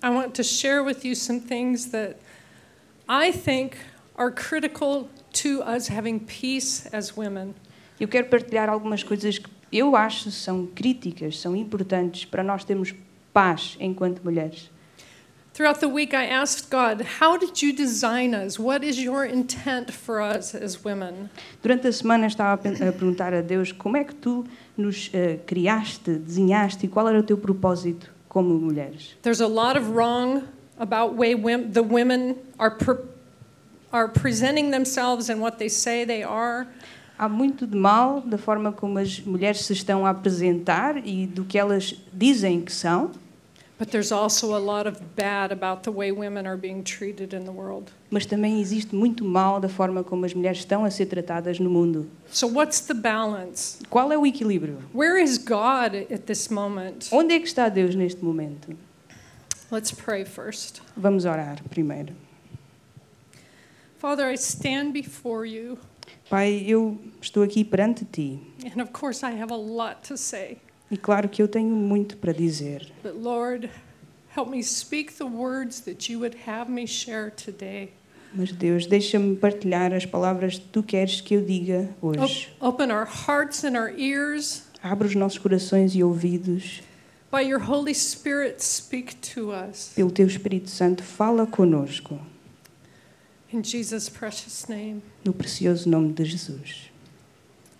I want to share with you some things that I think are critical to us having peace as women. Eu quero partilhar algumas coisas que eu acho são críticas, são importantes para nós termos paz enquanto mulheres. Throughout the week, I asked God, How did you design us? What is your intent for us as women? Durante a semana estava a perguntar a Deus como é que tu nos eh, criaste, desenhaste e qual era o teu propósito como mulheres. There's a lot of wrong about way wom- the women are are presenting themselves and what they say they are. Há muito de mal da forma como as mulheres se estão a apresentar e do que elas dizem que são, mas também existe muito mal da forma como as mulheres estão a ser tratadas no mundo. So, what's the balance? Qual é o equilíbrio? Where is God at this moment? Onde é que está Deus neste momento? Let's pray first. Vamos orar primeiro. Father, I stand before you, Pai, eu estou aqui perante ti and of course, I have a lot to say. E claro que eu tenho muito para dizer, But Lord, help me speak the words that you would have me share today. mas Deus, deixa-me partilhar as palavras que tu queres que eu diga hoje. open our hearts and our ears. Abre os nossos corações e ouvidos. By your Holy Spirit, speak to us. Pelo teu Espírito Santo, fala conosco. In Jesus' precious name. No precioso nome de Jesus.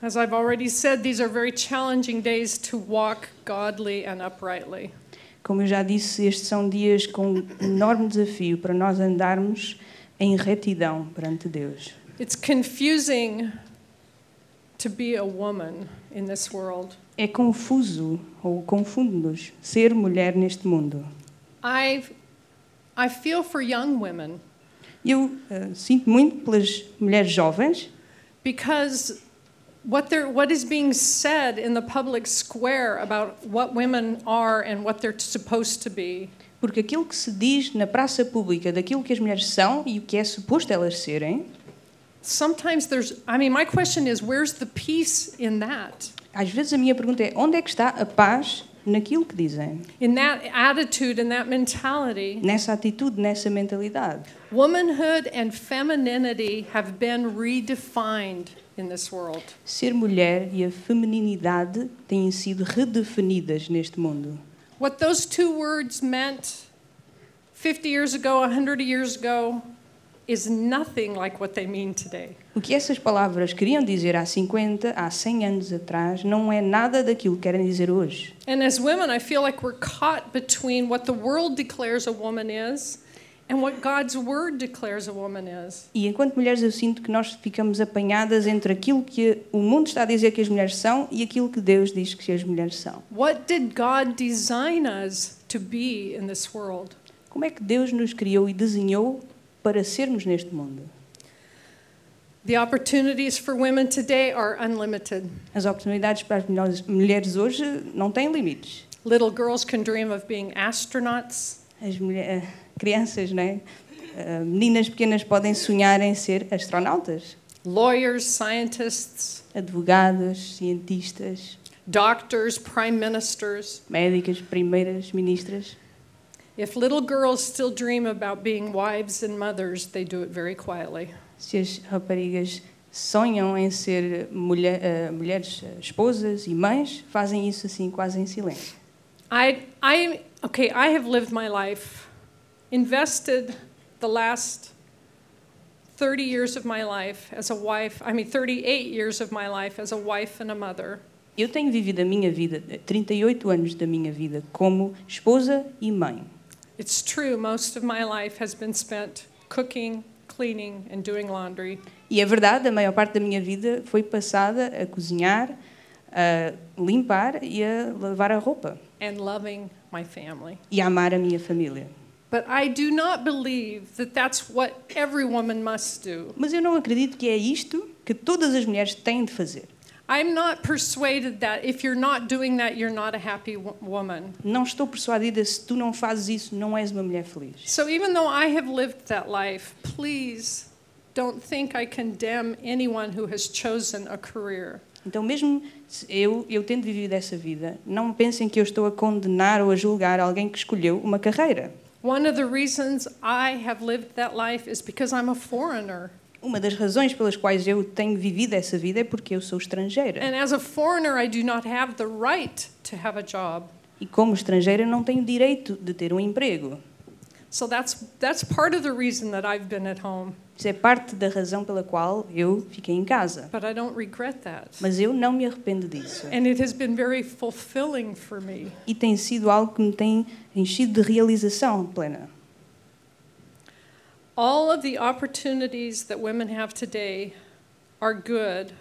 As I've already said, these are very challenging days to walk godly and uprightly. Como eu já disse, estes são dias com um enorme desafio para nós andarmos em retidão perante Deus. It's confusing to be a woman in this world. É confuso ou confunde-nos ser mulher neste mundo. I, I feel for young women Eu eh, sinto muito pelas mulheres jovens, because what, they're, what is being said in the public square about what women are and what they're supposed to be porque aquilo que se diz na praça pública daquilo que as mulheres são e o que é suposto elas serem, sometimes there's i mean my question is where's the peace in that às vezes a minha pergunta é onde é que está a paz naquilo que dizem? in that attitude and that mentality Nessa atitude, nessa mentalidade. womanhood and femininity have been redefined in this world Ser mulher e a feminilidade têm sido redefinidas neste mundo. what those two words meant 50 years ago 100 years ago is nothing like what they mean today O que essas palavras queriam dizer há 50, há 100 anos atrás, não é nada daquilo que querem dizer hoje. and as women i feel like we're caught between what the world declares a woman is and what god's word declares a woman is E enquanto mulheres eu sinto que nós ficamos apanhadas entre aquilo que o mundo está a dizer que as mulheres são e aquilo que Deus diz que as mulheres são. What did God design us to be in this world? Como é que Deus nos criou e desenhou para sermos neste mundo? The opportunities for women today are unlimited. As oportunidades para as mulheres- mulheres hoje não têm limites. Little girls can dream of being astronauts. As mulher- eh, crianças, é? Eh, Meninas pequenas podem sonhar em ser astronautas, Lawyers, scientists, advogados, cientistas, doctors, prime ministers. médicas, primeiras ministras. If little girls still dream about being wives and mothers, they do it very quietly. Se as raparigas sonham em ser mulher- eh, mulheres eh, esposas e mães, fazem isso assim quase em silêncio. I, I, okay, I have lived my life, invested the last 30 years of my life as a wife, I mean, 38 years of my life as a wife and a mother. Eu tenho vivido a minha vida, eh, 38 anos da minha vida, como esposa e mãe. It's true, most of my life has been spent cooking, cleaning, and doing laundry. E é verdade, a maior parte da minha vida foi passada a cozinhar, a limpar e a lavar a roupa and loving my family. e a amar a minha família. But I do not believe that that's what every woman must do. Mas eu não acredito que é isto que todas as mulheres têm de fazer. I'm not persuaded that if you're not doing that, you're not a happy wo- woman. Não estou persuadida se tu não fazes isso, não és uma mulher feliz. So even though I have lived that life, please don't think I condemn anyone who has chosen a career. Então, mesmo eu, eu tendo vivido essa vida, não pensem que eu estou a condenar ou a julgar alguém que escolheu uma carreira. One of the reasons I have lived that life is because I'm a foreigner. Uma das razões pelas quais eu tenho vivido essa vida é porque eu sou estrangeira. And as a foreigner, I do not have the right to have a job. E como estrangeira não tenho direito de ter um emprego. So that's, that's part of the reason that I've been at home. Isso é parte da razão pela qual eu fiquei em casa. But I don't regret that. Mas eu não me arrependo disso. And it has been very fulfilling for me. E tem sido algo que me tem enchido de realização plena. All of the opportunities that women have today are good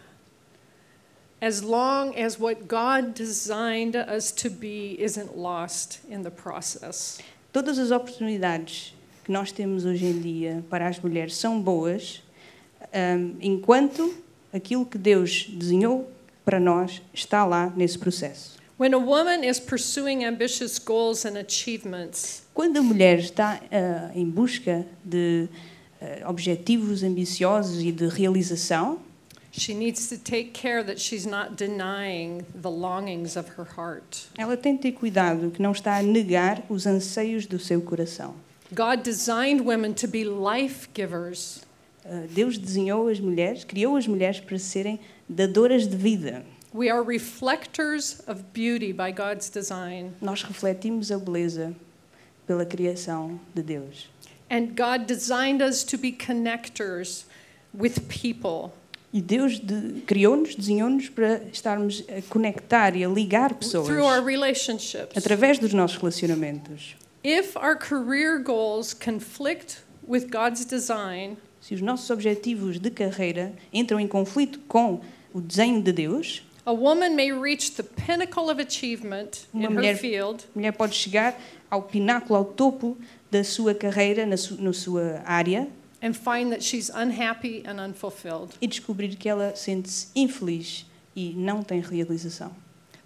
as long as what God designed us to be isn't lost in the process. Todas as oportunidades que nós temos hoje em dia para as mulheres são boas, hum, enquanto aquilo que Deus desenhou para nós está lá nesse processo. When a woman is pursuing ambitious goals and achievements, Quando a mulher está ah, em busca de ah, objetivos ambiciosos e de realização, she needs to take care that she's not denying the longings of her heart. ela tem de ter cuidado que não está a negar os anseios do seu coração. God designed women to be life givers. Ah, Deus desenhou as mulheres, criou as mulheres para serem dadoras de vida. We are reflectors of beauty by God's design. Nós refletimos a beleza pela criação de Deus. And God designed us to be connectors with people. E Deus de- criou-nos, desenhou-nos para estarmos a conectar e a ligar pessoas through our relationships. através dos nossos relacionamentos. If our career goals conflict with God's design, Se os nossos objetivos de carreira entram em conflito com o desenho de Deus, a woman may reach the pinnacle of achievement Uma in her mulher- field a mulher pode chegar ao pináculo, ao topo da sua carreira, na, su na sua área, and find that she's unhappy and unfulfilled. e descobrir que ela sente-se infeliz e não tem realização.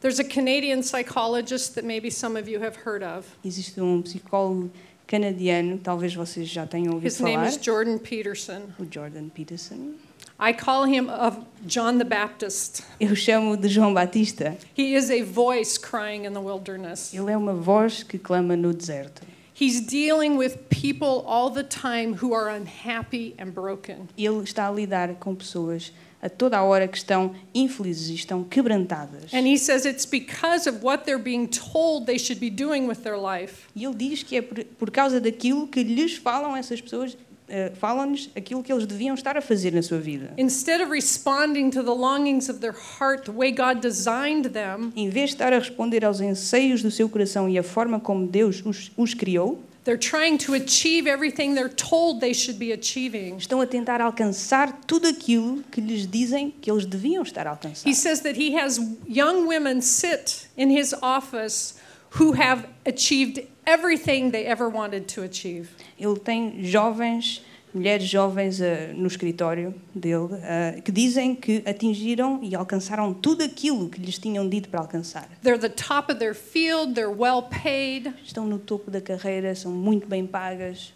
There's a Canadian psychologist that maybe some of you have heard of. Existe um psicólogo canadiano, talvez vocês já tenham ouvido His name falar, is Jordan Peterson. o Jordan Peterson. I call him of John the Baptist. Eu chamo de João Batista. He is a voice crying in the wilderness. Ele é uma voz que clama no deserto. He's dealing with people all the time who are unhappy and broken. Ele está a lidar com pessoas a toda a hora que estão infelizes e estão quebrantadas. And he says it's because of what they're being told they should be doing with their life. E ele diz que é por, por causa daquilo que lhes falam essas pessoas, eh, falam-nos aquilo que eles deviam estar a fazer na sua vida. Instead of responding to the longings of their heart the way God designed them, Em vez de estar a responder aos anseios do seu coração e a forma como Deus os, os criou, they're trying to achieve everything they're told they should be achieving. estão a tentar alcançar tudo aquilo que lhes dizem que eles deviam estar a alcançar. He says that he has young women sit in his office who have achieved everything they ever wanted to achieve. Ele tem jovens, mulheres jovens eh, no escritório dele, eh, que dizem que atingiram e alcançaram tudo aquilo que lhes tinham dito para alcançar. They're the top of their field, they're well paid, Estão no topo da carreira, são muito bem pagas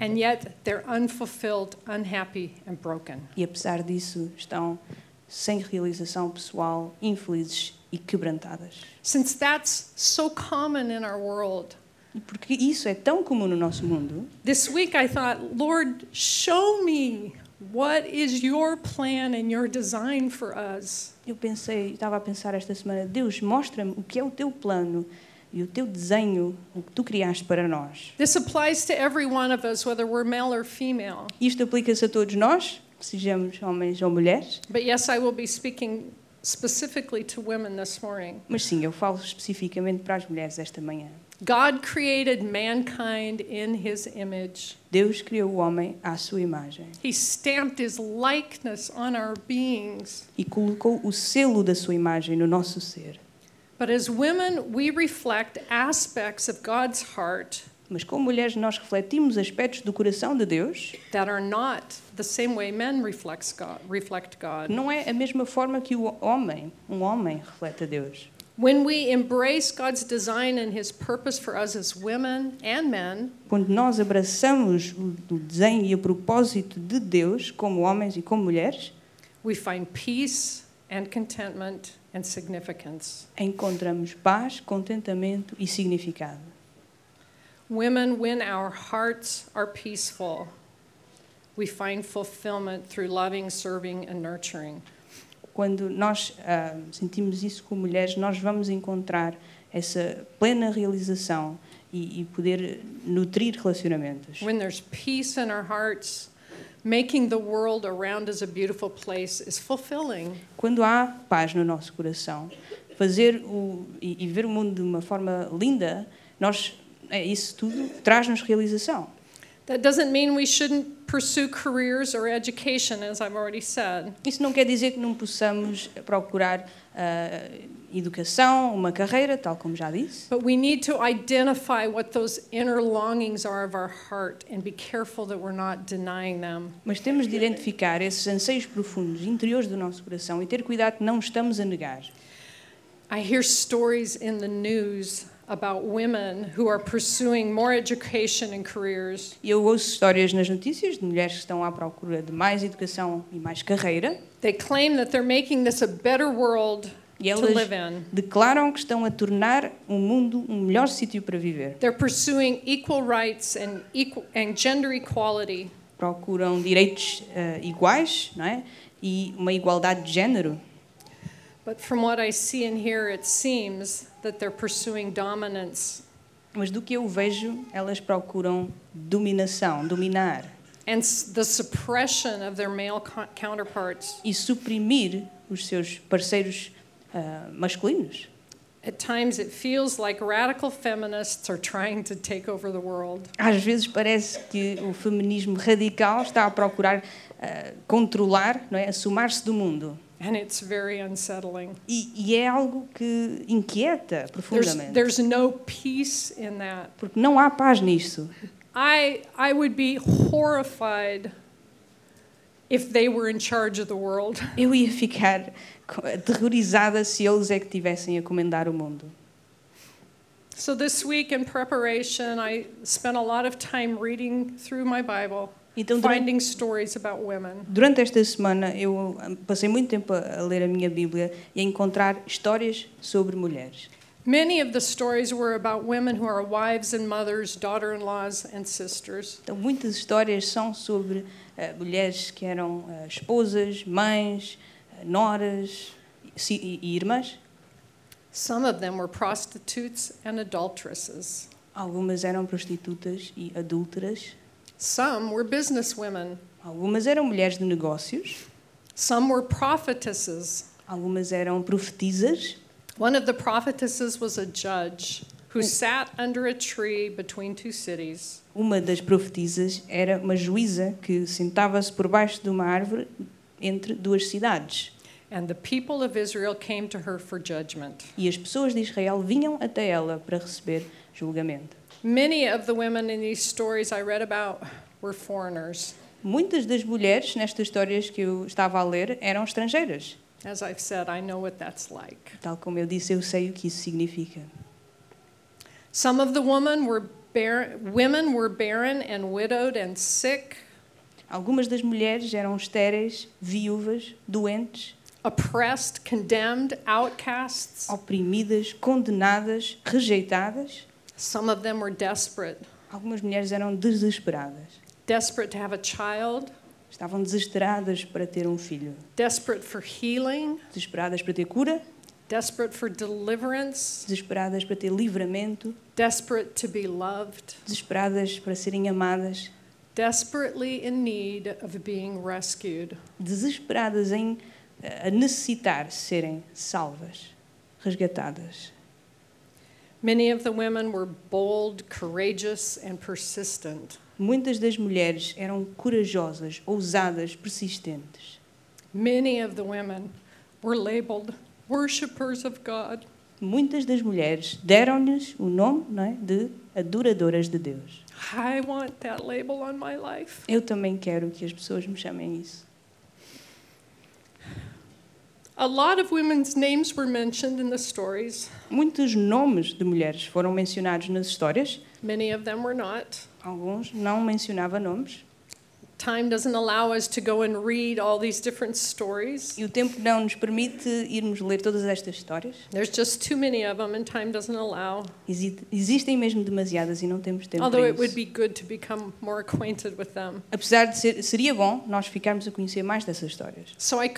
and yet they're unfulfilled, unhappy, and broken. e, apesar disso, estão sem realização pessoal, infelizes e quebrantadas. Since that's so common in our world, porque isso é tão comum no nosso mundo, this week I thought, Lord, show me what is your plan and your design for us. eu pensei, estava a pensar esta semana, Deus, mostra-me o que é o teu plano e o teu desenho, o que tu criaste para nós. This applies to every one of us, whether we're male or female. Isto aplica-se a todos nós, sejamos homens ou mulheres, But yes, I will be speaking specifically to women this morning. mas sim, eu falo especificamente para as mulheres esta manhã. God created mankind in his image. Deus criou o homem à sua imagem He stamped his likeness on our beings. e colocou o selo da sua imagem no nosso ser. But as women, we reflect aspects of God's heart Mas como mulheres nós refletimos aspectos do coração de Deus, that are not the same way men reflects God, reflect God. não é a mesma forma que o homem, um homem reflete a Deus. When we embrace God's design and his purpose for us as women and men, Quando nós abraçamos o desenho e o propósito de Deus como homens e como mulheres, we find peace and contentment and significance. encontramos paz, contentamento e significado. Women, when our hearts are peaceful, we find fulfillment through loving, serving, and nurturing. Quando nós ah, sentimos isso como mulheres, nós vamos encontrar essa plena realização e, e poder nutrir relacionamentos. When there's peace in our hearts, making the world around us a beautiful place is fulfilling. Quando há paz no nosso coração, fazer o, e, e ver o mundo de uma forma linda, nós, é, isso tudo traz-nos realização. That doesn't mean we shouldn't pursue careers or education, as I've already said. Isso não quer dizer que não possamos procurar ah, educação, uma carreira, tal como já disse. But we need to identify what those inner longings are of our heart and be careful that we're not denying them. Mas temos de identificar esses anseios profundos, interiores do nosso coração e ter cuidado que não estamos a negar. I hear stories in the news about women who are pursuing more education and careers, eu ouço histórias nas notícias de mulheres que estão à procura de mais educação e mais carreira They claim that they're making this a better world e to elas live in. declaram que estão a tornar o mundo um melhor sítio para viver. They're pursuing equal rights and, equal, and gender equality. Procuram direitos ah, iguais não é? e uma igualdade de género. Mas do que eu vejo, elas procuram dominação, dominar and the suppression of their male co- counterparts. e suprimir os seus parceiros ah, masculinos. At times, it feels like radical feminists are trying to take over the world. Às vezes parece que o feminismo radical está a procurar ah, controlar, não é, assumar-se do mundo. And it's very unsettling. E, e é algo que inquieta There's, profundamente, there's no peace in that. porque não há paz nisso. I, I would be horrified if they were in charge of the world. Eu ia ficar aterrorizada se eles é que tivessem a comandar o mundo. So this week in preparation, I spent a lot of time reading through my Bible, Então, durante, finding stories about women. durante esta semana, eu ah, passei muito tempo a ler a minha Bíblia e a encontrar histórias sobre mulheres. Many of the stories were about women who are wives and mothers, daughter in laws, and sisters. Então, muitas histórias são sobre ah, mulheres que eram ah, esposas, mães, ah, noras si- e, e irmãs. Some of them were prostitutes and adulteresses. Algumas eram prostitutas e adúlteras. Some were businesswomen. Algumas eram mulheres de negócios. Some were prophetesses. Algumas eram profetisas. One of the prophetesses was a judge who sat under a tree between two cities. Uma das profetisas era uma juíza que sentava-se por baixo de uma árvore entre duas cidades. And the people of Israel came to her for judgment. E as pessoas de Israel vinham até ela para receber julgamento. Many of the women in these stories I read about were foreigners. Muitas das mulheres nestas histórias que eu estava a ler eram estrangeiras. As I've said, I know what that's like. Tal como eu disse, eu sei o que isso significa. Some of the women were bar- women were barren and widowed and sick, Algumas das mulheres eram estéreis, viúvas, doentes, oppressed, condemned, outcasts. oprimidas, condenadas, rejeitadas. Some of them were desperate, Algumas mulheres eram desesperadas. desperate to have a child, Estavam desesperadas para ter um filho. desperate for healing, Desesperadas para ter cura, desperate for deliverance, desesperadas para ter livramento, desperate to be loved, desesperadas para serem amadas, desperately in need of being rescued. desesperadas em eh, a necessitar serem salvas, resgatadas. Muitas das mulheres eram corajosas, ousadas, persistentes. Many of the women were labeled worshippers of God. Muitas das mulheres deram-lhes o nome não é, de adoradoras de Deus. I want that label on my life. Eu também quero que as pessoas me chamem isso. A lot of women's names were mentioned in the stories. Muitos nomes de mulheres foram mencionados nas histórias, Many of them were not. alguns não mencionava nomes. Time doesn't allow us to go and read all these different stories. E o tempo não nos permite irmos ler todas estas histórias. There's just too many of them, and time doesn't allow. Exi- Existem mesmo demasiadas e não temos tempo Although para it would isso. be good to become more acquainted with them. Apesar de ser, seria bom nós ficarmos a conhecer mais dessas histórias. So I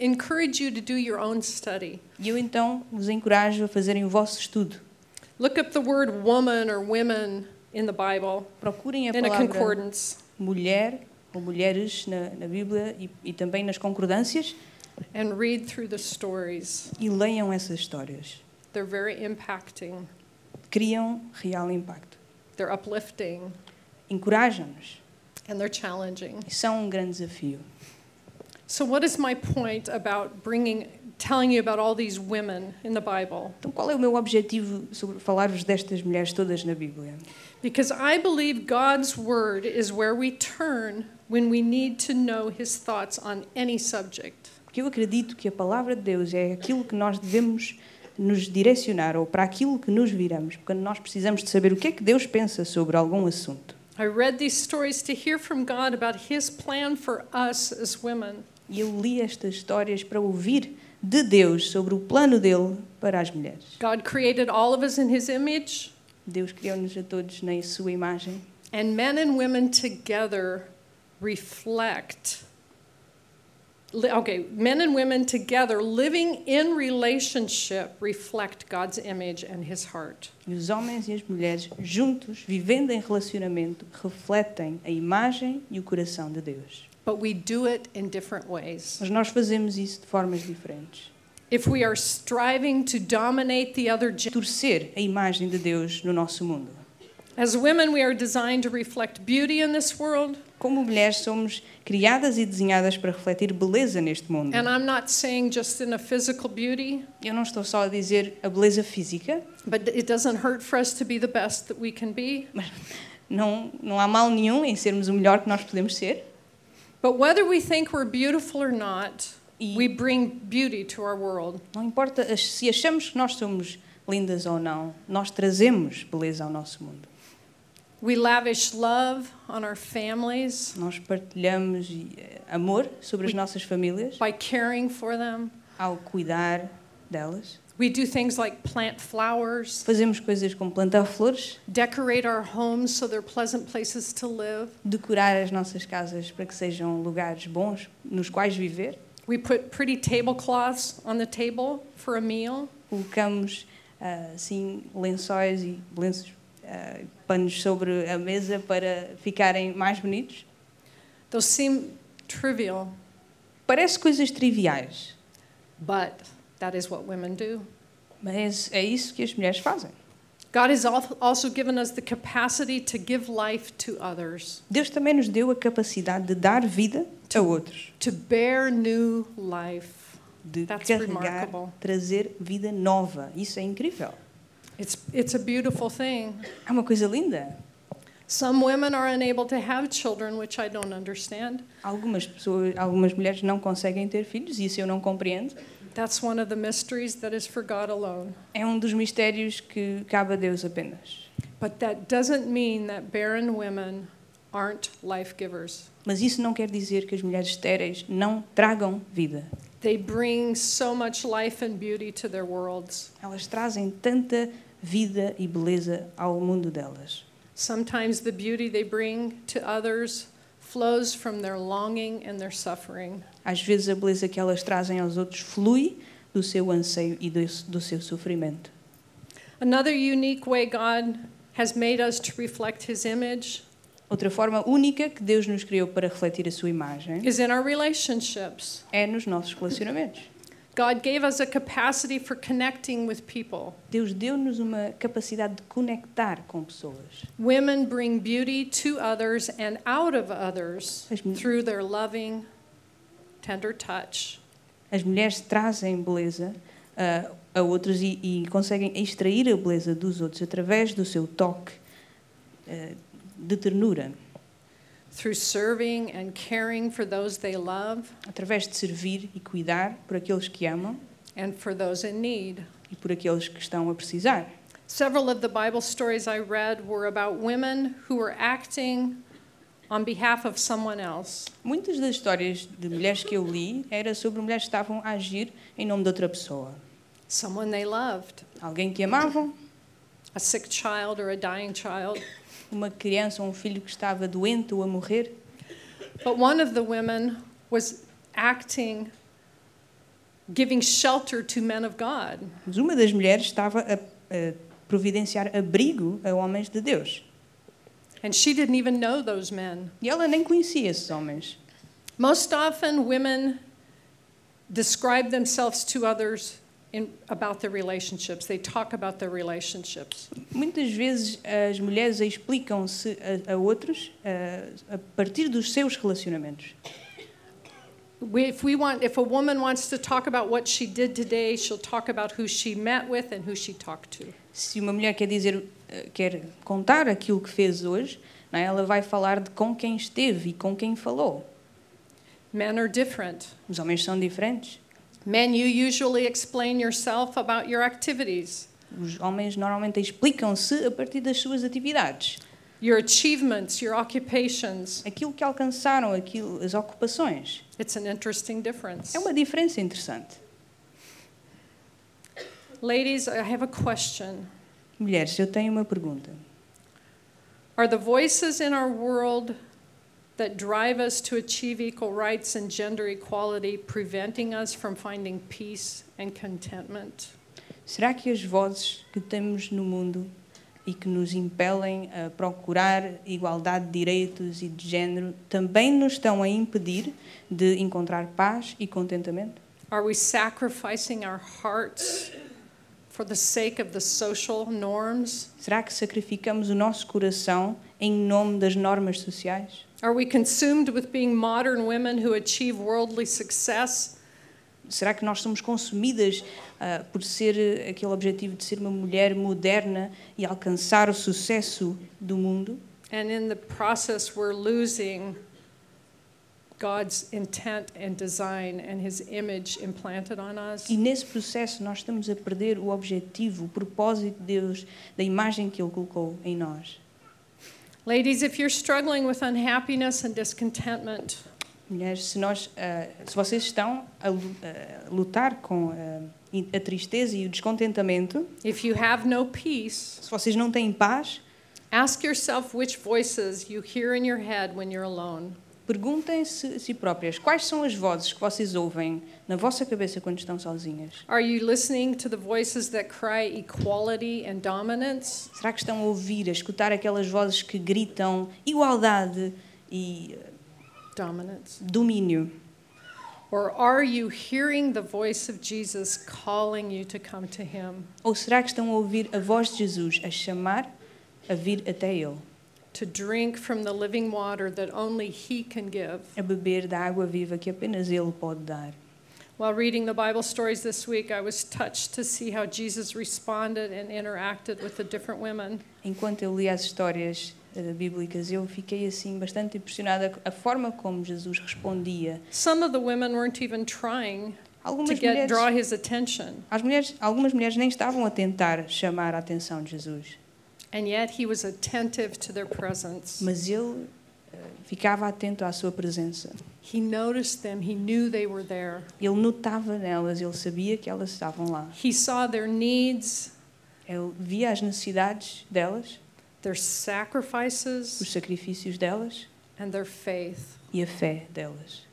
encourage you to do your own study. E eu então vos encorajo a fazerem o vosso estudo. Look up the word woman or women in the Bible Procurem a in a palavra concordance mulher ou mulheres na, na Bíblia e, e também nas concordâncias and read through the stories. e leiam essas histórias. They're very impacting, Criam real impacto. they're uplifting, Encorajam-nos and they're challenging. e são um grande desafio. So, what is my point about bringing, telling you about all these women in the Bible? Então, qual é o meu objetivo sobre falar-vos destas mulheres todas na Bíblia? Because I believe God's Word is where we turn when we need to know His thoughts on any subject. Porque eu acredito que a palavra de Deus é aquilo que nós devemos nos direcionar ou para aquilo que nos viramos, quando nós precisamos de saber o que é que Deus pensa sobre algum assunto. I read these stories to hear from God about His plan for us as women. E eu li estas histórias para ouvir de Deus sobre o plano dele para as mulheres. God created all of us in His image, Deus criou-nos a todos na sua imagem and men and women together reflect. Okay, men and women together living in relationship reflect God's image and His heart. e os homens e as mulheres juntos, vivendo em relacionamento, refletem a imagem e o coração de Deus. But we do it in different ways. Mas nós fazemos isso de formas diferentes. If we are striving to dominate the other Torcer a imagem de Deus no nosso mundo. as women, we are designed to reflect beauty in this world. Como mulheres somos criadas e desenhadas para refletir beleza neste mundo. And I'm not saying just in a physical beauty, Eu não estou só a dizer a beleza física, but it doesn't hurt for us to be the best that we can be. não, não há mal nenhum em sermos o melhor que nós podemos ser. But whether we think we're beautiful or not, E we bring beauty to our world. não importa se achamos que nós somos lindas ou não, nós trazemos beleza ao nosso mundo. We lavish love on our families Nós partilhamos eh, amor sobre as nossas famílias by caring for them. ao cuidar delas. We do things like plant flowers, Fazemos coisas como plantar flores, decorate our homes so they're pleasant places to live. decorar as nossas casas para que sejam lugares bons nos quais viver. We put pretty tablecloths on the table for a meal. Colocamos ah, assim lençóis e lenços, ah, panos sobre a mesa para ficarem mais bonitos. Those seem trivial, Parece coisas triviais, but that is what women do. mas é isso que as mulheres fazem. God has al- also given us the capacity to give life to others, Deus também nos deu a capacidade de dar vida a outros, to bear new life. de That's carregar, remarkable. trazer vida nova. Isso é incrível. It's, it's a beautiful thing. É uma coisa linda. Some women are unable to have children, which I don't understand. Algumas pessoas, algumas mulheres não conseguem ter filhos, isso eu não compreendo. That's one of the mysteries that is for God alone. É um dos mistérios que cabe a Deus apenas. But that doesn't mean that barren women aren't life givers. Mas isso não quer dizer que as mulheres estéreis não tragam vida. They bring so much life and beauty to their worlds. Elas trazem tanta vida e beleza ao mundo delas. Sometimes the beauty they bring to others flows from their longing and their suffering. Às vezes a beleza que elas trazem aos outros flui do seu anseio e do, do seu sofrimento. Another unique way God has made us to reflect His image Outra forma única que Deus nos criou para refletir a sua imagem is in our relationships. é nos nossos relacionamentos. God gave us a capacity for connecting with people. Deus deu-nos uma capacidade de conectar com pessoas. Women bring beauty to others and out of others through their loving, tender touch. As mulheres trazem beleza ah, a outros e, e conseguem extrair a beleza dos outros através do seu toque ah, de ternura, through serving and caring for those they love através de servir e cuidar por aqueles que amam and for those in need. e por aqueles que estão a precisar. Several of the Bible stories I read were about women who were acting on behalf of someone else. Muitas das histórias de mulheres que eu li era sobre mulheres que estavam a agir em nome de outra pessoa. Someone they loved, Alguém que amavam, a sick child or a dying child. Uma criança ou um filho que estava doente ou a morrer. But one of the women was acting, giving shelter to men of God. Mas uma das mulheres estava a, a providenciar abrigo a homens de Deus. And she didn't even know those men. E ela nem conhecia esses homens. Most often, women describe themselves to others in, about their relationships. They talk about their relationships. Muitas vezes as mulheres explicam-se a, a outros a, a partir dos seus relacionamentos. We, if we want, if a woman wants to talk about what she did today, she'll talk about who she met with and who she talked to. Se uma mulher quer dizer, eh, quer contar aquilo que fez hoje, não é? ela vai falar de com quem esteve e com quem falou. Men are different. Os homens são diferentes. Men, you usually explain yourself about your activities, Os homens normalmente explicam-se a partir das suas atividades, your achievements, your occupations. aquilo que alcançaram, aquilo, as ocupações. It's an interesting difference. É uma diferença interessante. Ladies, I have a question. Mulheres, eu tenho uma pergunta. Are the voices in our world that drive us to achieve equal rights and gender equality preventing us from finding peace and contentment? Será que as vozes que temos no mundo e que nos impelem a procurar igualdade de direitos e de género também nos estão a impedir de encontrar paz e contentamento? Are we sacrificing our hearts for the sake of the social norms? Será que sacrificamos o nosso coração em nome das normas sociais? Are we consumed with being modern women who achieve worldly success Será que nós somos consumidas ah, por ser eh, aquele objetivo de ser uma mulher moderna e alcançar o sucesso do mundo? and in the process we're losing God's intent and design and his image implanted on us? E nesse processo nós estamos a perder o objetivo, o propósito de Deus, da imagem que Ele colocou em nós. Ladies, if you're struggling with unhappiness and discontentment, Mulheres, se, nós, ah, se vocês estão a a lutar com ah, a tristeza e o descontentamento, if you have no peace, se vocês não têm paz, ask yourself which voices you hear in your head when you're alone. Perguntem-se a si próprias quais são as vozes que vocês ouvem na vossa cabeça quando estão sozinhas. Are you listening to the voices that cry equality and dominance? Será que estão a ouvir, a escutar aquelas vozes que gritam igualdade e ah, Dominance. domínio? Or are you hearing the voice of Jesus calling you to come to him, Ou será que estão a ouvir a voz de Jesus a chamar a vir até Ele, to drink from the living water that only he can give? a beber da água viva que apenas Ele pode dar? While reading the Bible stories this week, I was touched to see how Jesus responded and interacted with the different women. Enquanto eu li as histórias eh, bíblicas, eu fiquei assim bastante impressionada a forma como Jesus respondia. Some of the women weren't even trying to Algumas get mulheres, draw his attention, as mulheres, algumas mulheres nem estavam a tentar chamar a atenção de Jesus, and yet he was attentive to their presence. mas ele eh, ficava atento à sua presença. He noticed them, he knew they were there. Ele notava nelas, ele sabia que elas estavam lá. He saw their needs, Ele via as necessidades delas, their os sacrifices, sacrifícios delas and their faith. e a fé delas.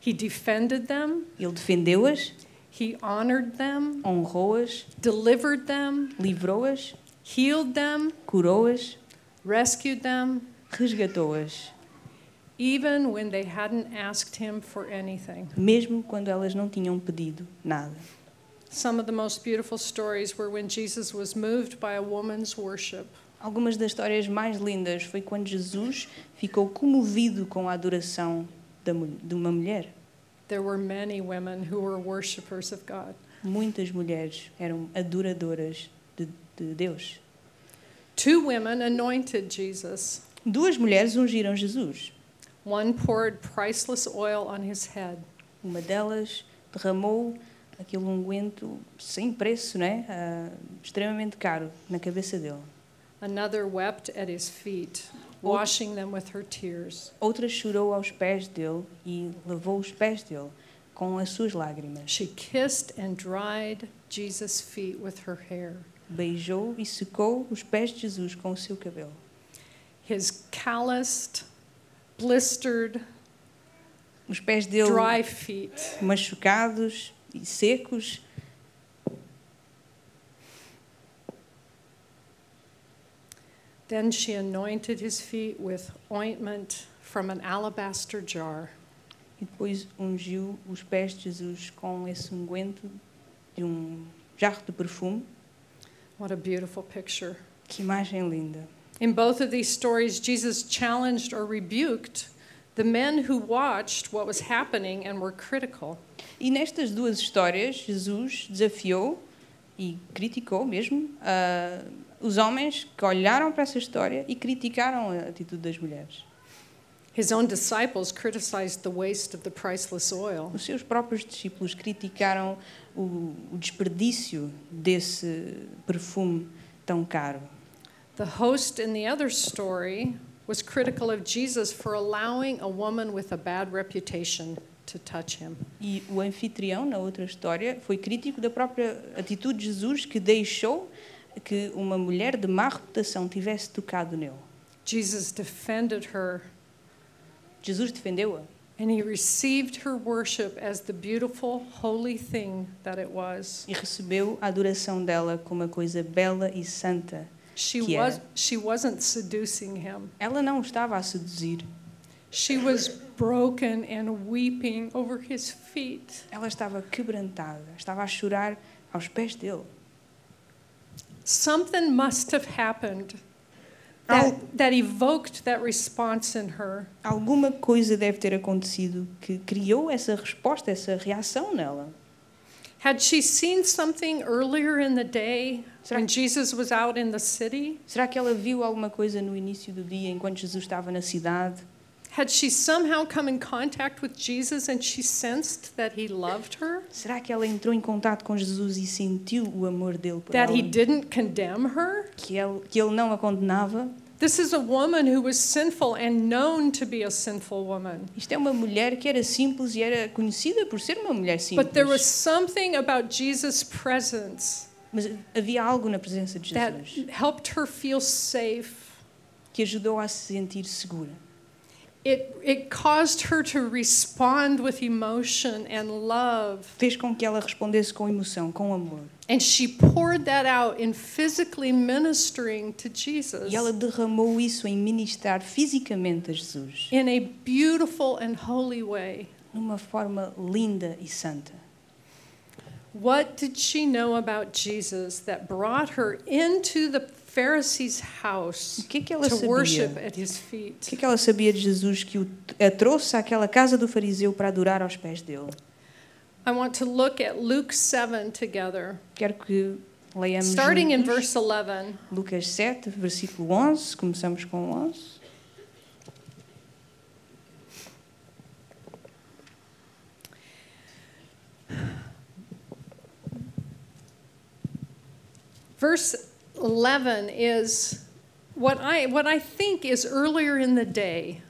He defended them, Ele defendeu-as, he honored them, honrou-as, delivered them, livrou-as, healed them, curou-as, rescued them, resgatou-as, even when they hadn't asked him for anything. mesmo quando elas não tinham pedido nada. Some of the most beautiful stories were when Jesus was moved by a woman's worship. Algumas das histórias mais lindas foi quando Jesus ficou comovido com a adoração de uma mulher. There were many women who were worshipers of God. Muitas mulheres eram adoradoras de, de Deus. Two women anointed Jesus. Duas mulheres ungiram Jesus. One poured priceless oil on his head. Uma delas derramou aquele unguento sem preço, né? Ah, extremamente caro, na cabeça dele. Another wept at his feet, washing them with her tears. Outra chorou aos pés dele e lavou os pés dele com as suas lágrimas. She kissed and dried Jesus' feet with her hair. Beijou e secou os pés de Jesus com o seu cabelo. His calloused, blistered, Os pés dele dry feet machucados e secos. Then she anointed his feet with ointment from an alabaster jar. E depois ungiu os pés de Jesus com esse unguento de um jarro de perfume. What a beautiful picture. Que imagem linda. In both of these stories, Jesus challenged or rebuked the men who watched what was happening and were critical. E nestas duas histórias, Jesus desafiou e criticou mesmo ah, os homens que olharam para essa história e criticaram a atitude das mulheres. His own disciples criticized the waste of the priceless oil. Os seus próprios discípulos criticaram o, o desperdício desse perfume tão caro. The host in the other story was critical of Jesus for allowing a woman with a bad reputation to touch him. E o anfitrião, na outra história, foi crítico da própria atitude de Jesus que deixou que uma mulher de má reputação tivesse tocado nele. Jesus defended her Jesus defendeu-a and he received her worship as the beautiful, holy thing that it was. e recebeu a adoração dela como uma coisa bela e santa. She Que was era. she wasn't seducing him. Ela não estava a seduzir, She was broken and weeping over his feet. ela estava quebrantada, estava a chorar aos pés dele. Something must have happened that, that evoked that response in her. Alguma coisa deve ter acontecido que criou essa resposta, essa reação nela. Had she seen something earlier in the day Será when que- Jesus was out in the city? Será que ela viu alguma coisa no início do dia, enquanto Jesus estava na cidade? Had she somehow come in contact with Jesus and she sensed that he loved her? Será que ela entrou em contato com Jesus e sentiu o amor dele por That ela? he didn't condemn her? Que ele, que ele não a condenava? This is a woman who was sinful and known to be a sinful woman. Isto é uma mulher que era simples e era conhecida por ser uma mulher simples. But there was something about Jesus' presence Mas havia algo na presença de that Jesus helped her feel safe. que ajudou a se sentir segura. It, it caused her to respond with emotion and love. Fez com que ela respondesse com emoção, com amor. And she poured that out in physically ministering to Jesus E ela derramou isso em ministrar fisicamente a Jesus, in a beautiful and holy way. numa forma linda e santa. What did she know about Jesus that brought her into the Pharisee's house O que é que ela to worship sabia? at his O feet? que é que ela sabia de Jesus que o- a trouxe àquela casa do fariseu para adorar aos pés dele? I want to look at Luke 7 together, Quero que leiamos starting in juntos verse 11. Lucas 7, versículo 11. Começamos com 11. Verse 11 is what I, what I think is earlier in the day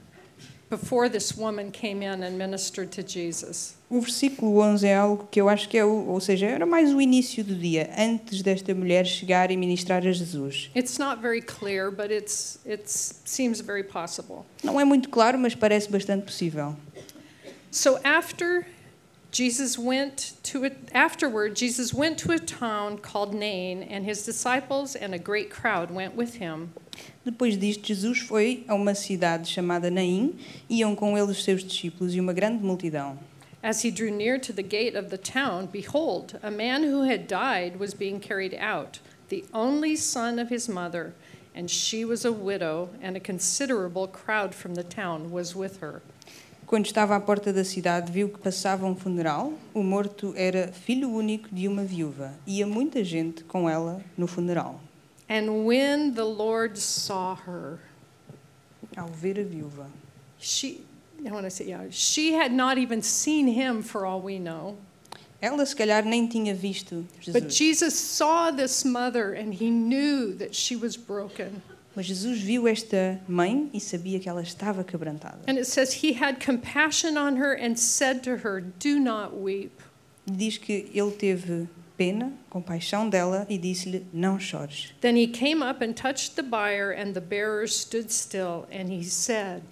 before this woman came in and ministered to Jesus. O versículo 11 é algo que eu acho que é, o, ou seja, era mais o início do dia, antes desta mulher chegar e ministrar a Jesus. It's not very clear, but it's, it seems very possible. Não é muito claro, mas parece bastante possível. So after Jesus went to it, afterward, Jesus went to a town called Nain, and his disciples and a great crowd went with him. Depois disto, Jesus foi a uma cidade chamada Naim, iam com ele os seus discípulos e uma grande multidão. As he drew near to the gate of the town, behold, a man who had died was being carried out, the only son of his mother, and she was a widow, and a considerable crowd from the town was with her. Quando estava à porta da cidade, viu que passava um funeral. O morto era filho único de uma viúva. Ia muita gente com ela no funeral. And when the Lord saw her, Ao ver a viúva, she, I want to say, yeah, she had not even seen him for all we know. ela se calhar nem tinha visto But Jesus. Jesus saw this mother and he knew that she was broken. Mas Jesus viu esta mãe e sabia que ela estava quebrantada. And it says he had compassion on her and said to her, Do not weep. Diz que ele teve pena, compaixão dela e disse-lhe: Não chores. Then he came up and touched the bier, and the bearers stood still. And he said,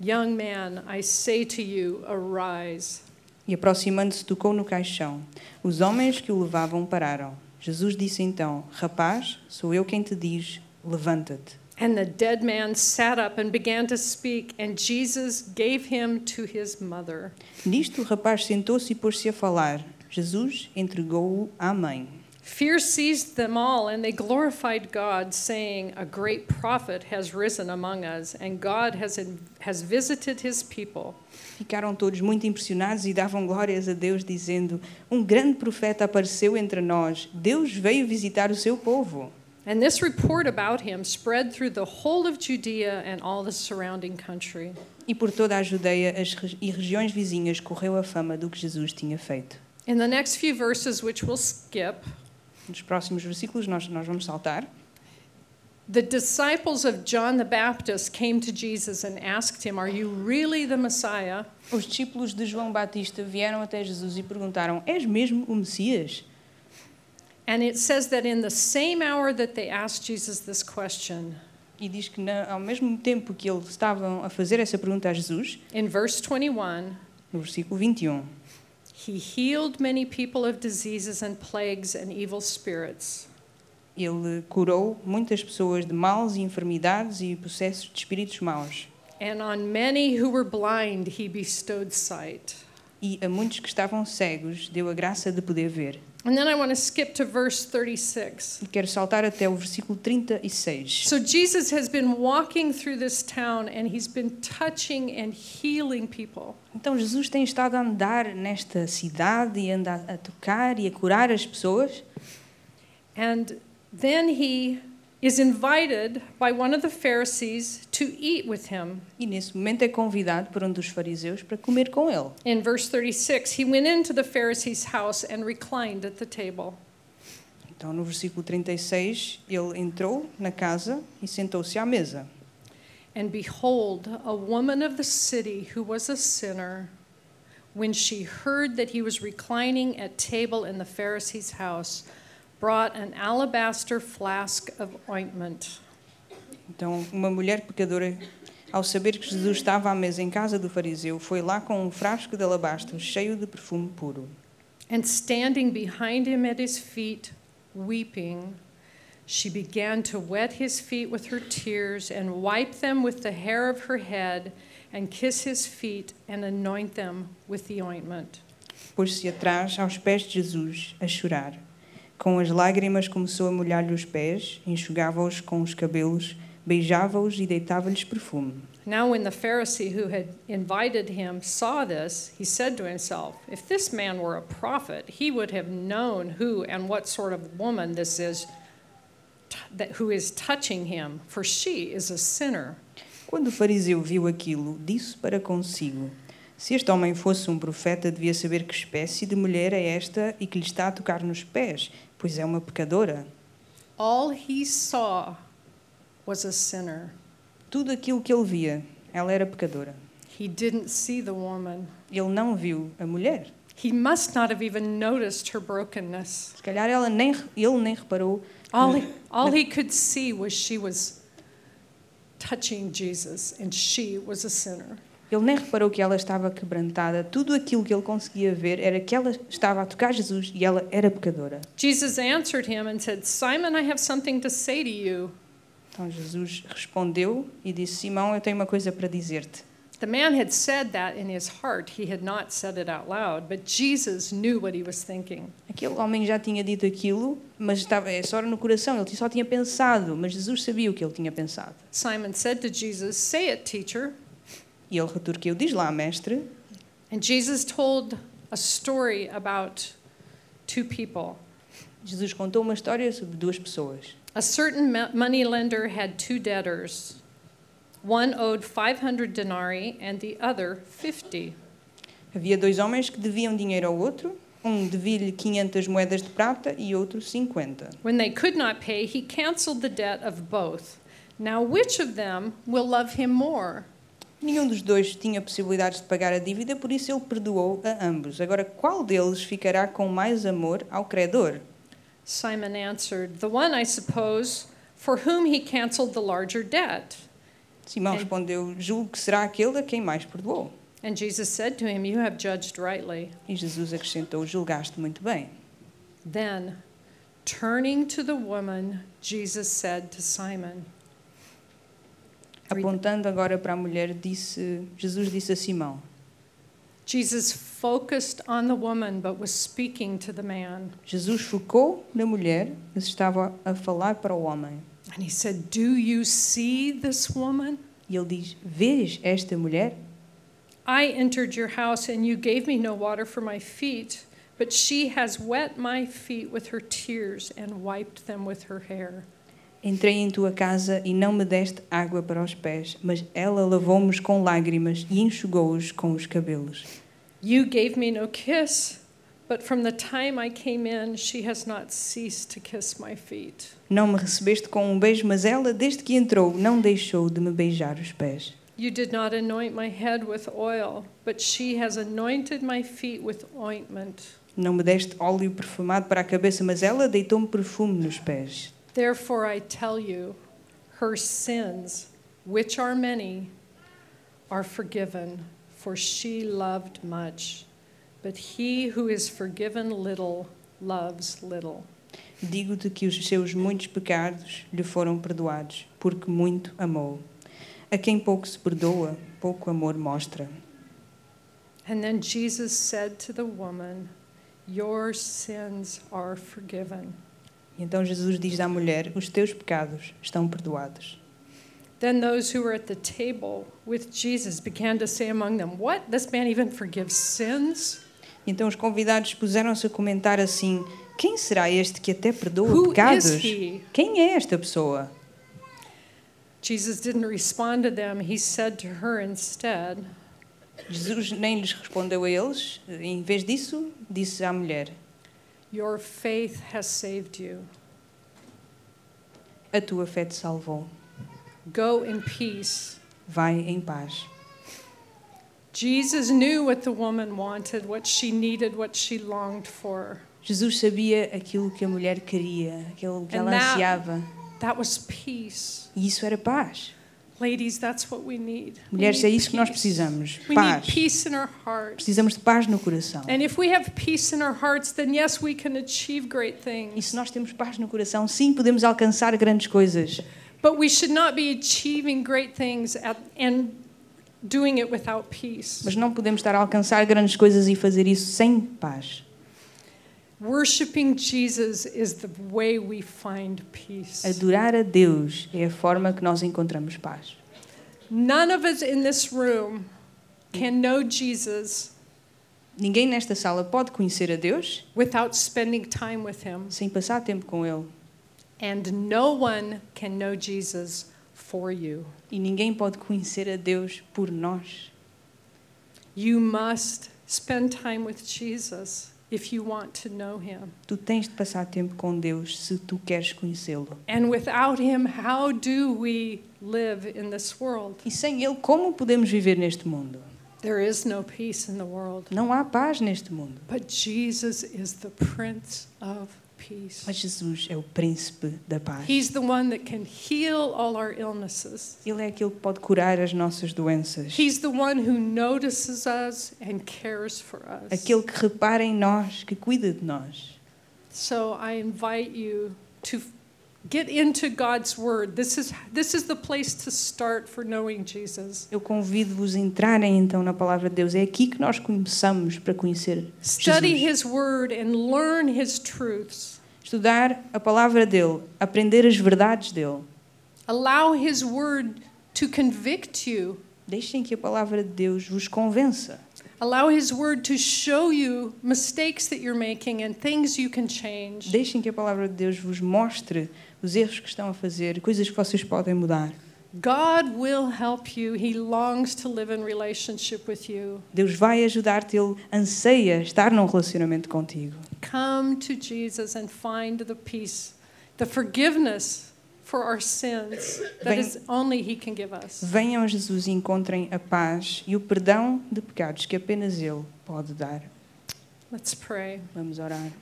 Young man, I say to you, arise. E aproximando-se, tocou no caixão. Os homens que o levavam pararam. Jesus disse então: Rapaz, sou eu quem te diz: Levanta-te. And the dead man sat up and began to speak, and Jesus gave him to his mother. Nisto, o rapaz sentou-se e pôs-se a falar. Jesus entregou-o à mãe. Fear seized them all, and they glorified God, saying, A great prophet has risen among us, and God has, has visited his people. Ficaram todos muito impressionados e davam glórias a Deus, dizendo: Um grande profeta apareceu entre nós. Deus veio visitar o seu povo. And this report about him spread through the whole of Judea and all the surrounding country. E por toda a Judeia as e regiões vizinhas correu a fama do que Jesus tinha feito. In the next few verses, which we'll skip, Nos próximos versículos nós, nós vamos saltar. the disciples of John the Baptist came to Jesus and asked him, Are you really the Messiah? Os discípulos de João Batista vieram até Jesus e perguntaram: És mesmo o Messias? And it says that in the same hour that they asked Jesus this question, E diz que na, ao mesmo tempo que eles estavam a fazer essa pergunta a Jesus, in verse 21, no versículo 21, he healed many people of diseases and plagues and evil spirits. ele curou muitas pessoas de maus e enfermidades e processos de espíritos maus. And on many who were blind, he bestowed sight. E a muitos que estavam cegos deu a graça de poder ver. And then I want to skip to verse 36. E quero saltar até o versículo 36. So Jesus has been walking through this town and he's been touching and healing people. Então Jesus tem estado a andar nesta cidade e anda a tocar e a curar as pessoas. And then he is invited by one of the Pharisees to eat with him. E nesse momento é convidado por um dos fariseus para comer com ele. In verse 36, he went into the Pharisee's house and reclined at the table. Então no versículo 36 ele entrou na casa e sentou-se à mesa. And behold, a woman of the city who was a sinner, when she heard that he was reclining at table in the Pharisee's house, brought an alabaster flask of ointment. Então uma mulher pecadora, ao saber que Jesus estava à mesa em casa do fariseu, foi lá com um frasco de alabastro cheio de perfume puro. And standing behind him at his feet, weeping, she began to wet his feet with her tears and wipe them with the hair of her head and kiss his feet and anoint them with the ointment. Pôs-se atrás aos pés de Jesus a chorar. Com as lágrimas começou a molhar-lhe os pés, enxugava-os com os cabelos, beijava-os e deitava-lhes perfume. Now, when the Pharisee who had invited him saw this, he said to himself, If this man were a prophet, he would have known who and what sort of woman this is that, who is touching him, for she is a sinner. Quando o fariseu viu aquilo, disse para consigo: Se este homem fosse um profeta, devia saber que espécie de mulher é esta e que lhe está a tocar nos pés, pois é uma pecadora. All he saw was a sinner. Tudo aquilo que ele via, ela era pecadora. He didn't see the woman. Ele não viu a mulher. He must not have even noticed her brokenness. Se calhar ela nem, ele nem reparou. All he, all he could see was she was touching Jesus, and she was a sinner. Ele nem reparou que ela estava quebrantada. Tudo aquilo que ele conseguia ver era que ela estava a tocar Jesus e ela era pecadora. Jesus answered him and said, Simon, I have something to say to you. Então Jesus respondeu e disse: Simão, eu tenho uma coisa para dizer-te. The man had said that in his heart. He had not said it out loud, but Jesus knew what he was thinking. Aquele homem já tinha dito aquilo, mas estava é só no coração. Ele só tinha pensado, mas Jesus sabia o que ele tinha pensado. Simon said to Jesus, Say it, teacher. E ele retorquiu: Diz lá, mestre. And Jesus told a story about two people. Jesus contou uma história sobre duas pessoas. A certain mo- money lender had two debtors. One owed 500 denarii and the other 50. Havia dois homens que deviam dinheiro ao outro. Um devia-lhe 500 moedas de prata e outro 50. When they could not pay, he canceled the debt of both. Now, which of them will love him more? Nenhum dos dois tinha possibilidades de pagar a dívida, por isso ele perdoou a ambos. Agora, qual deles ficará com mais amor ao credor? Simon answered, The one, I suppose, for whom he canceled the larger debt. Simão É. respondeu: Julgo que será aquele a quem mais perdoou. And Jesus said to him, You have judged rightly. E Jesus acrescentou: Julgaste muito bem. Then, turning to the woman, Jesus said to Simon, Apontando agora para a mulher, disse, Jesus disse a Simão: Jesus focused on the woman but was speaking to the man. Jesus focou na mulher, mas estava a falar para o homem. And he said, Do you see this woman? E ele diz: Vês esta mulher? I entered your house and you gave me no water for my feet, but she has wet my feet with her tears and wiped them with her hair. Entrei em tua casa e não me deste água para os pés, mas ela lavou-me com lágrimas e enxugou-os com os cabelos. You gave me no kiss, but from the time I came in, she has not ceased to kiss my feet. Não me recebeste com um beijo, mas ela, desde que entrou, não deixou de me beijar os pés. You did not anoint my head with oil, but she has anointed my feet with ointment. Não me deste óleo perfumado para a cabeça, mas ela deitou-me perfume nos pés. Therefore, I tell you, her sins, which are many, are forgiven, for she loved much. But he who is forgiven little loves little. Digo-te que os seus muitos pecados lhe foram perdoados, porque muito amou. A quem pouco se perdoa, pouco amor mostra. And then Jesus said to the woman, Your sins are forgiven. Então Jesus diz à mulher: Os teus pecados estão perdoados. Then those who were at the table with Jesus began to say among them, What? This man even forgives sins? Então os convidados puseram-se a comentar assim: Quem será este que até perdoa Who pecados? Quem é esta pessoa? Jesus didn't respond to them. He said to her instead, Jesus nem lhes respondeu a eles. Em vez disso, disse à mulher: Your faith has saved you. A tua fé te salvou. Go in peace. Vai em paz. Jesus knew what the woman wanted, what she needed, what she longed for. Jesus sabia aquilo que a mulher queria, aquilo que And ela that- ansiava. That was peace. E isso era paz. Ladies, that's what we need. We Mulheres, need é isso que nós peace. precisamos. We Paz. need peace in our hearts. Precisamos de paz no coração. And if we have peace in our hearts, then yes, we can achieve great E things. se nós temos paz no coração, sim, podemos alcançar grandes coisas. But we should not be achieving great things at, and doing it without peace. Mas não podemos estar a alcançar grandes coisas e fazer isso sem paz. Worshiping Jesus is the way we find peace. Adorar a Deus é a forma que nós encontramos paz. None of us in this room can know Jesus Ninguém nesta sala pode conhecer a Deus without spending time with Him, sem passar tempo com Ele. and no one can know Jesus for you. E ninguém pode conhecer a Deus por nós. You must spend time with Jesus if you want to know Him. Tu tens de passar tempo com Deus se tu queres conhecê-lo. And without Him, how do we live in this world? E sem Ele, como podemos viver neste mundo? There is no peace in the world. Não há paz neste mundo. But Jesus is the Prince of Peace. Mas Jesus é o príncipe da paz. He's the one that can heal all our illnesses. Ele é aquele que pode curar as nossas doenças. He's the one who notices us and cares for us. Aquele que repara em nós, que cuida de nós. So I invite you to get into God's word. This is this is the place to start for knowing Jesus. Eu convido-vos a entrarem então na palavra de Deus. É aqui que nós começamos para conhecer Study Jesus. his word and learn his truths. Estudar a palavra dele, aprender as verdades dele. Allow his word to convict you. Deixem que a palavra de Deus vos convença. Allow his word to show you mistakes that you're making and things you can change. Deixem que a palavra de Deus vos mostre os erros que estão a fazer, coisas que vocês podem mudar. God will help you. He longs to live in relationship with you. Deus vai ajudar-te, Ele anseia estar num relacionamento contigo. Come to Jesus and find the peace, the forgiveness for our sins that is only He can give us. Venham a Jesus e encontrem a paz e o perdão de pecados que apenas Ele pode dar. Let's pray. Vamos orar.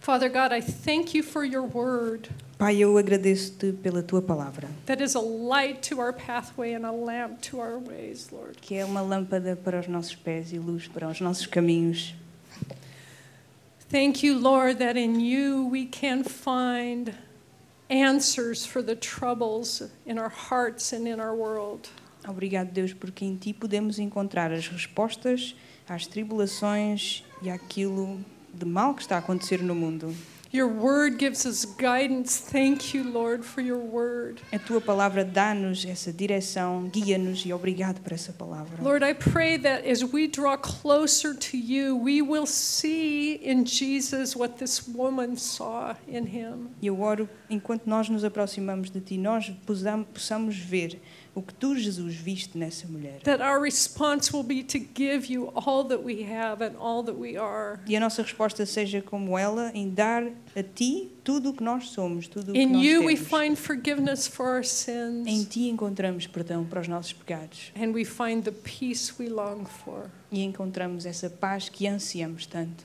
Father God, I thank you for your word Pai, eu agradeço-te pela tua palavra, that is a light to our pathway and a lamp to our ways, Lord. que é uma lâmpada para os nossos pés e luz para os nossos caminhos. Thank you, Lord, that in you we can find answers for the troubles in our hearts and in our world. Obrigado, Deus, porque em ti podemos encontrar as respostas às tribulações e àquilo de mal que está a acontecer no mundo. Your word gives us guidance. Thank you, Lord, for your word. A tua palavra dá-nos essa direção, guia-nos e obrigado por essa palavra. Lord, I pray that as we draw closer to you, we will see in Jesus what this woman saw in him. Eu oro, enquanto nós nos aproximamos de ti, nós possam- possamos ver o que tu, Jesus, viste nessa mulher. That our response will be to give you all that we have and all that we are. E a nossa resposta seja como ela, em dar a ti tudo o que nós somos, tudo o que In nós you, we temos. find forgiveness for our Em sins, ti encontramos perdão para os nossos pecados and we find the peace we long for. e encontramos essa paz que ansiamos tanto.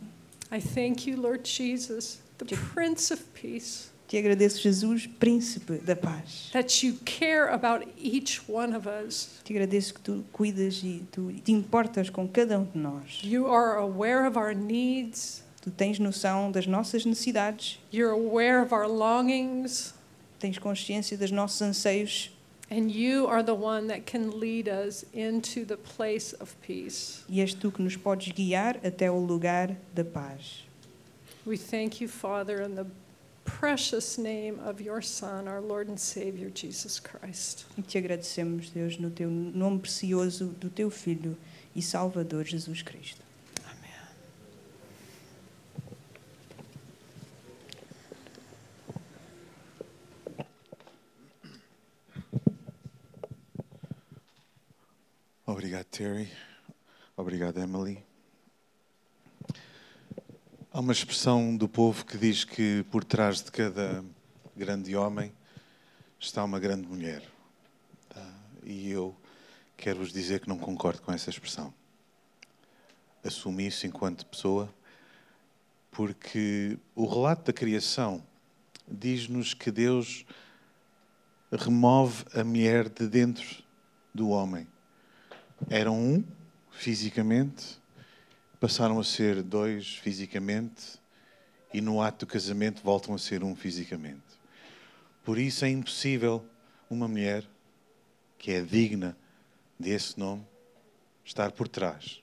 I thank you, Lord Jesus, the Prince of Peace, Te agradeço, Jesus, príncipe da paz. that you care about each one of us. Te agradeço que tu cuidas e tu te importas com cada um de nós. You are aware of our needs, Tu tens noção das nossas necessidades, you're aware of our longings, tens consciência dos nossos anseios and you are the one that can lead us into the place of peace. e és tu que nos podes guiar até o lugar da paz. We thank you, Father, in the precious name of your Son, our Lord and Savior, Jesus Christ. E te agradecemos, Deus, no teu nome precioso do teu Filho e Salvador Jesus Cristo. Amen. Obrigado, Terry. Obrigado, Emily. Há uma expressão do povo que diz que por trás de cada grande homem está uma grande mulher. Tá? E eu quero vos dizer que não concordo com essa expressão. Assumo isso enquanto pessoa, porque o relato da criação diz-nos que Deus remove a mulher de dentro do homem eram um fisicamente, passaram a ser dois fisicamente e no ato do casamento voltam a ser um fisicamente. Por isso é impossível uma mulher que é digna desse nome estar por trás.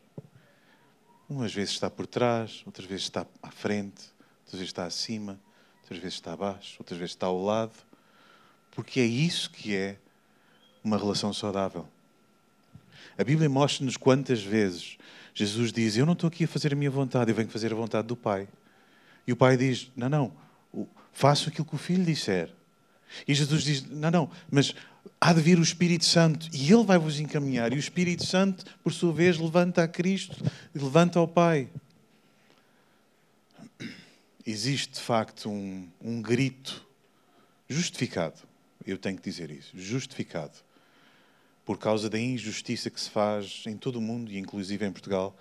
Umas vezes está por trás, outras vezes está à frente, outras vezes está acima, outras vezes está abaixo, outras vezes está ao lado, porque é isso que é uma relação saudável. A Bíblia mostra-nos quantas vezes Jesus diz: Eu não estou aqui a fazer a minha vontade, eu venho fazer a vontade do Pai. E o Pai diz: Não, não, faço aquilo que o Filho disser. E Jesus diz: Não, não, mas há de vir o Espírito Santo e Ele vai vos encaminhar. E o Espírito Santo, por sua vez, levanta a Cristo e levanta ao Pai. Existe, de facto, um, um grito justificado. Eu tenho que dizer isso: justificado por causa da injustiça que se faz em todo o mundo e inclusive em Portugal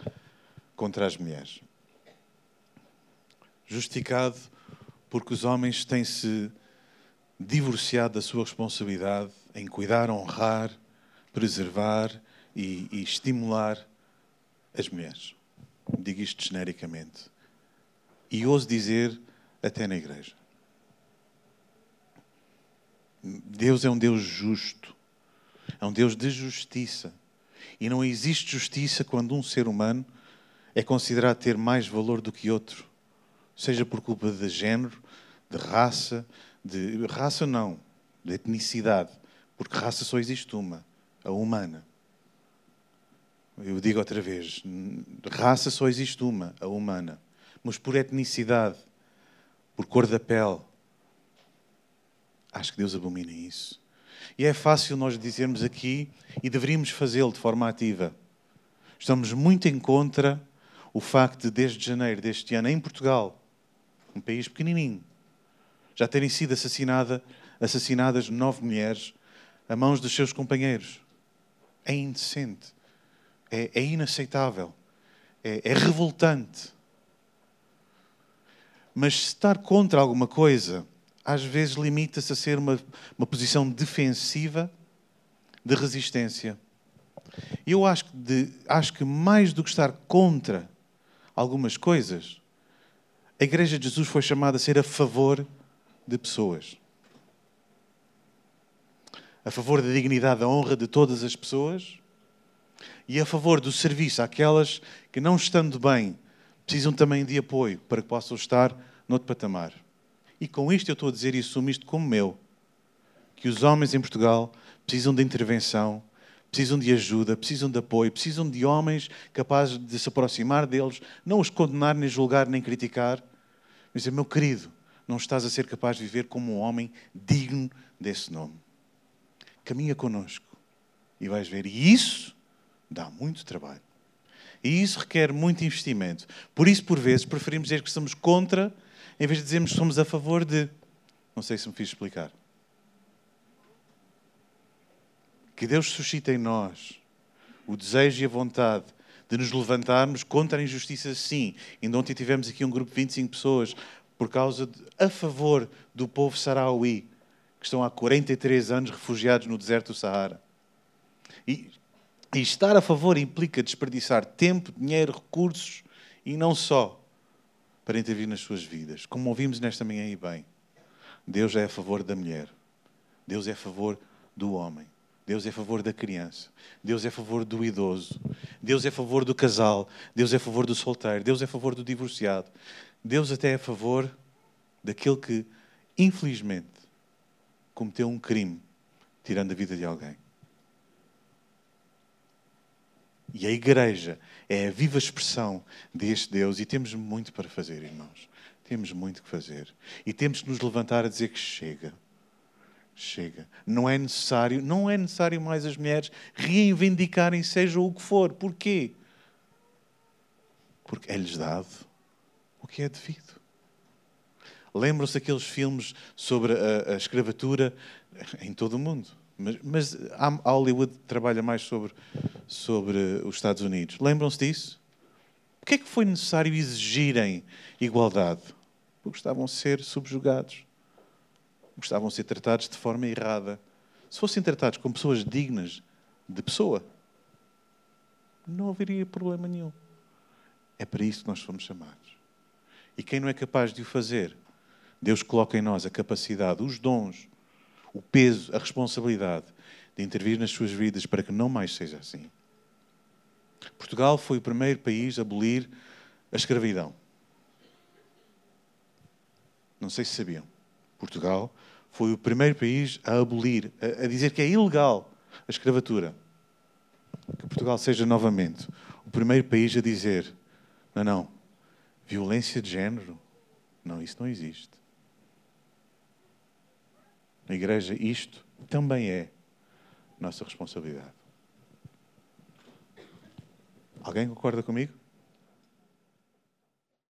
contra as mulheres. Justificado porque os homens têm-se divorciado da sua responsabilidade em cuidar, honrar, preservar e, e estimular as mulheres. Digo isto genericamente. E ouso dizer até na igreja. Deus é um Deus justo. É um Deus de justiça. E não existe justiça quando um ser humano é considerado ter mais valor do que outro. Seja por culpa de género, de raça, de raça não, de etnicidade, porque raça só existe uma, a humana. Eu digo outra vez, raça só existe uma, a humana. Mas por etnicidade, por cor da pele, acho que Deus abomina isso. E é fácil nós dizermos aqui, e deveríamos fazê-lo de forma ativa. Estamos muito em contra o facto de, desde janeiro deste ano, em Portugal, um país pequenininho, já terem sido assassinada, assassinadas nove mulheres a mãos dos seus companheiros. É indecente, é, é inaceitável, é, é revoltante. Mas estar contra alguma coisa, às vezes limita-se a ser uma, uma posição defensiva de resistência. Eu acho que, de, acho que mais do que estar contra algumas coisas, a Igreja de Jesus foi chamada a ser a favor de pessoas. A favor da dignidade, da honra de todas as pessoas e a favor do serviço àquelas que, não estando bem, precisam também de apoio para que possam estar noutro patamar. E com isto eu estou a dizer e assumo isto como meu, que os homens em Portugal precisam de intervenção, precisam de ajuda, precisam de apoio, precisam de homens capazes de se aproximar deles, não os condenar, nem julgar, nem criticar, mas dizer, meu querido, não estás a ser capaz de viver como um homem digno desse nome. Caminha connosco e vais ver. E isso dá muito trabalho. E isso requer muito investimento. Por isso, por vezes, preferimos dizer que somos contra, em vez de dizermos que somos a favor de. Não sei se me fiz explicar. Que Deus suscita em nós o desejo e a vontade de nos levantarmos contra a injustiça, sim. Ainda ontem tivemos aqui um grupo de 25 pessoas por causa de, a favor do povo sarauí, que estão há 43 anos refugiados no deserto do Saara. E, e estar a favor implica desperdiçar tempo, dinheiro, recursos e não só para intervir nas suas vidas. Como ouvimos nesta manhã e bem, Deus é a favor da mulher. Deus é a favor do homem. Deus é a favor da criança. Deus é a favor do idoso. Deus é a favor do casal. Deus é a favor do solteiro. Deus é a favor do divorciado. Deus até é a favor daquele que, infelizmente, cometeu um crime tirando a vida de alguém. E a igreja é a viva expressão deste Deus e temos muito para fazer, irmãos. Temos muito que fazer. E temos que nos levantar a dizer que chega chega. Não é necessário, não é necessário mais as mulheres reivindicarem seja o que for. Porquê? Porque é-lhes dado o que é devido. Lembram-se aqueles filmes sobre a, a, escravatura em todo o mundo. Mas, mas a Hollywood trabalha mais sobre, sobre os Estados Unidos. Lembram-se disso? Porquê é que foi necessário exigirem igualdade? Porque estavam a ser subjugados gostavam de ser tratados de forma errada. Se fossem tratados como pessoas dignas de pessoa, não haveria problema nenhum. É para isso que nós fomos chamados. E quem não é capaz de o fazer, Deus coloca em nós a capacidade, os dons, o peso, a responsabilidade de intervir nas suas vidas para que não mais seja assim. Portugal foi o primeiro país a abolir a escravidão. Não sei se sabiam. Portugal foi o primeiro país a abolir, a, a dizer que é ilegal a escravatura. Que Portugal seja novamente o primeiro país a dizer: não, não, violência de género, não, isso não existe. Na igreja, isto também é nossa responsabilidade. Alguém concorda comigo?